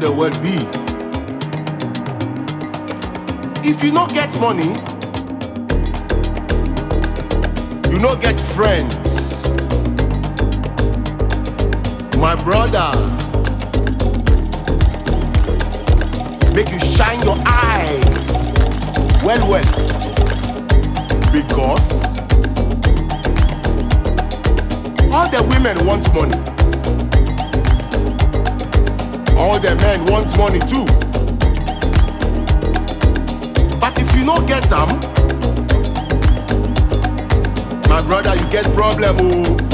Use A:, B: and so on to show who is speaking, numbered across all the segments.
A: the world be? If you not get money, you not get friends. My brother, make you shine your eyes well, well, because all the women want money. All the men wants money too. But if you no get them, my brother, you get problem, oh.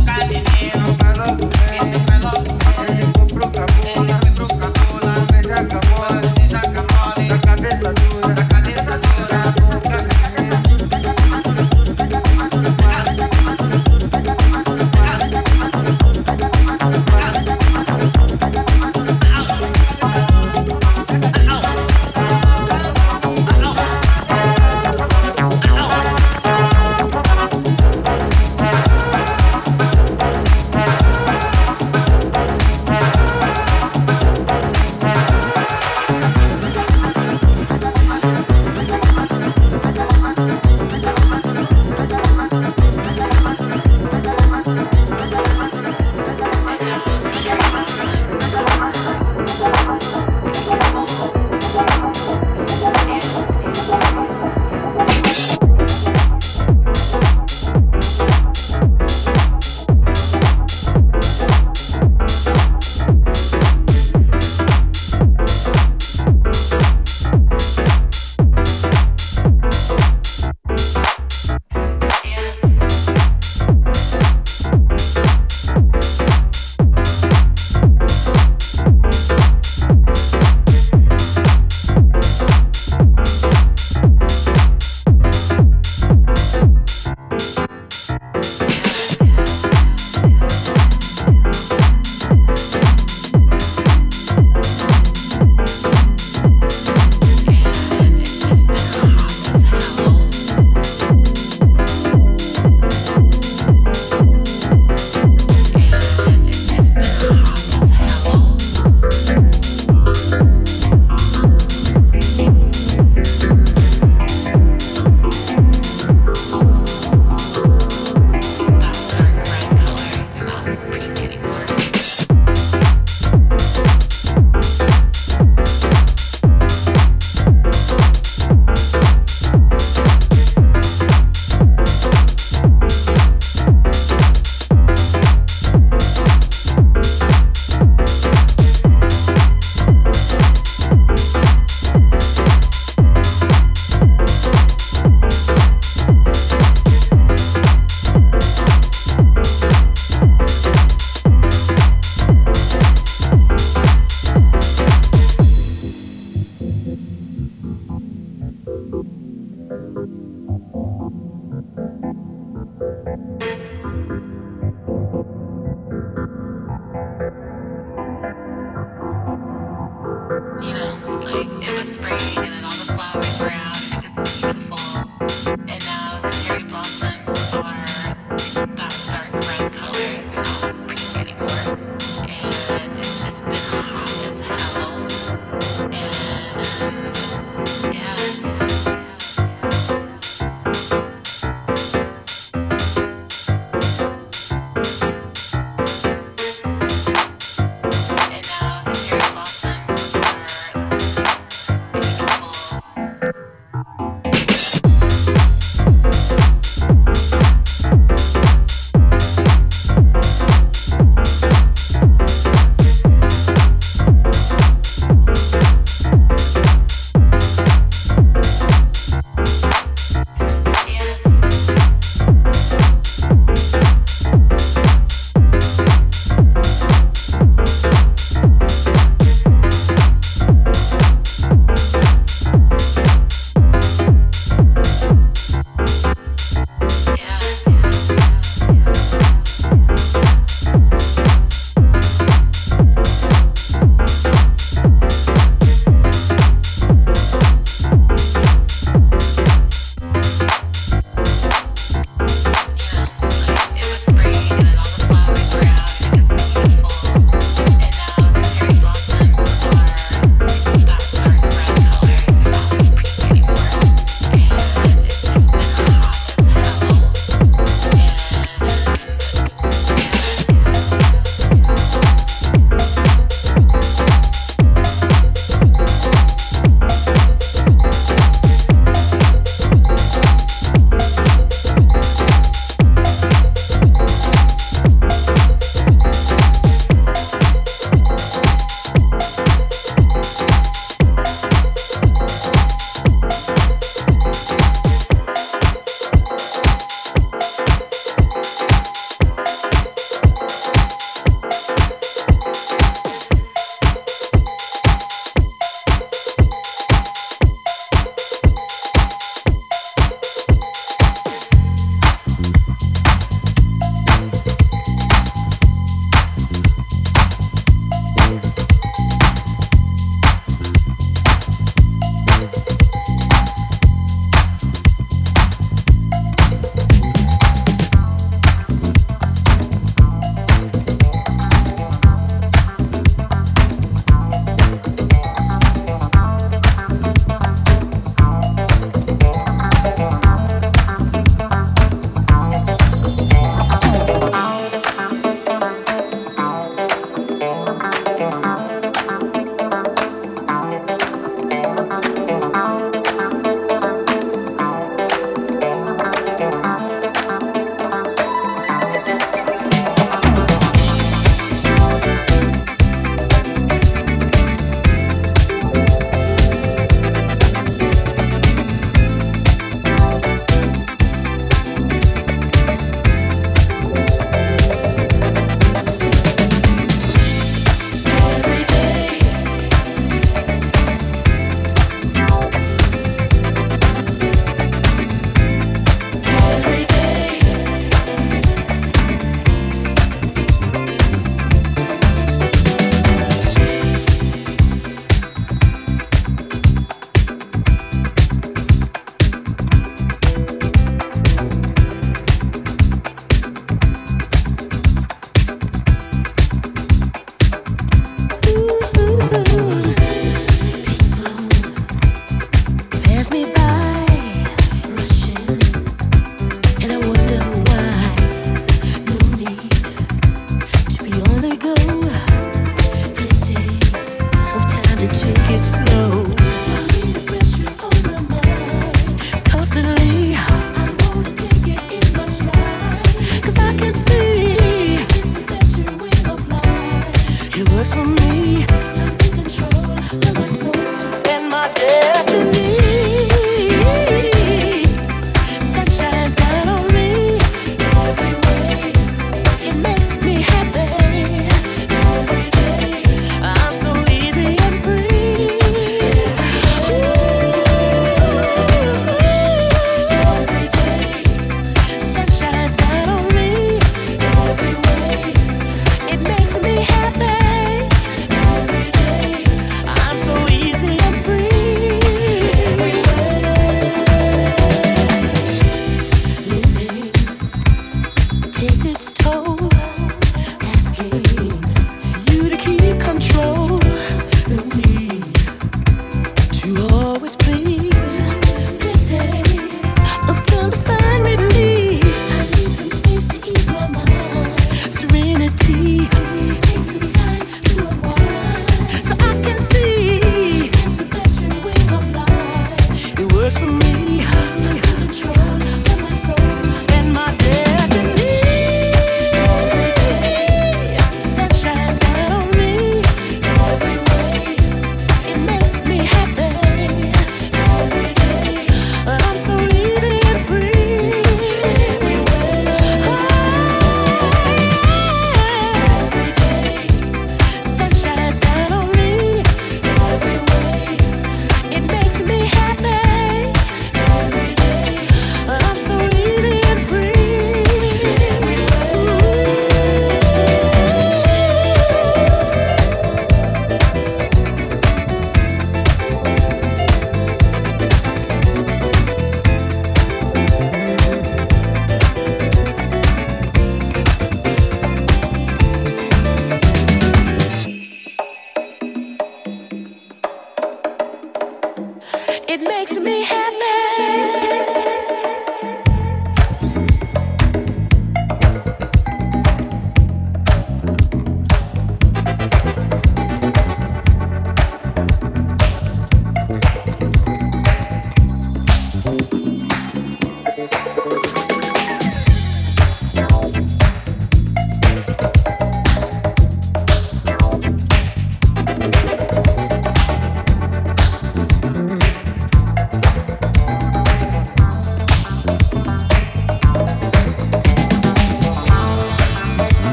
B: boca
C: the
D: león.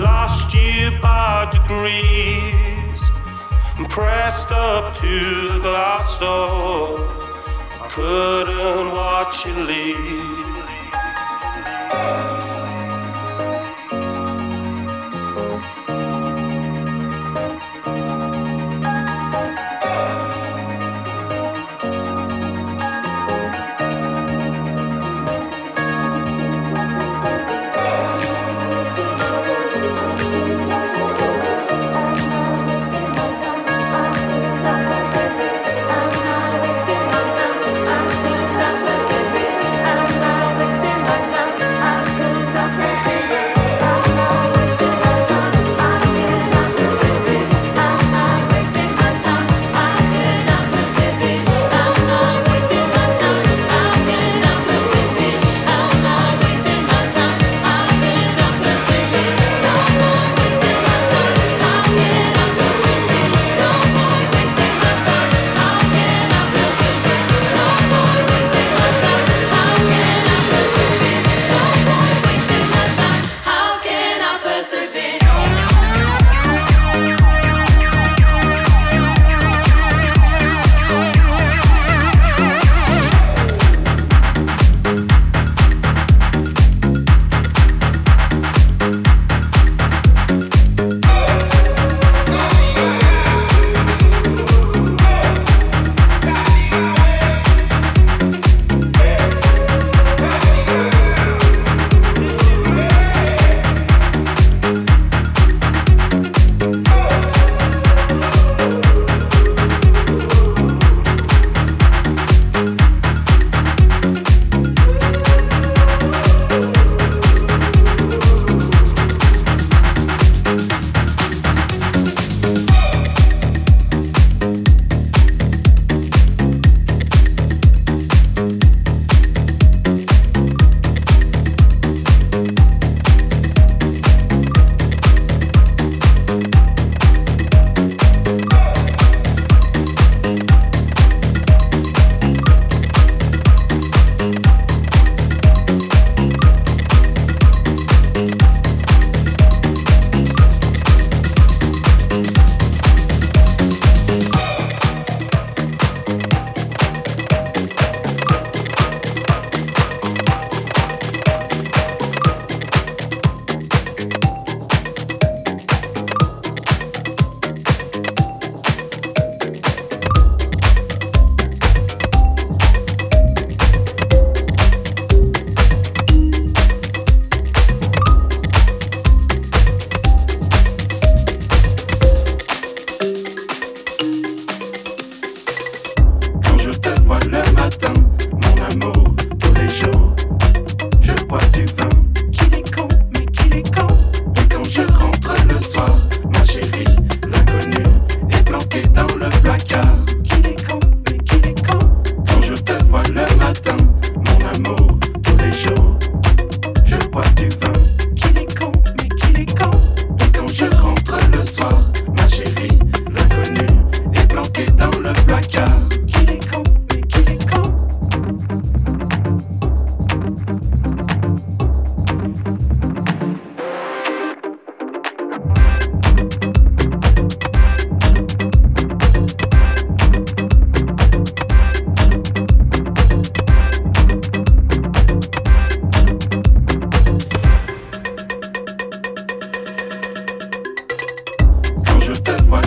E: Lost you by degrees and pressed up to the glass door. I couldn't watch you leave.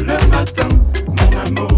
F: le matin, mon amour.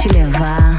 F: 是莲花。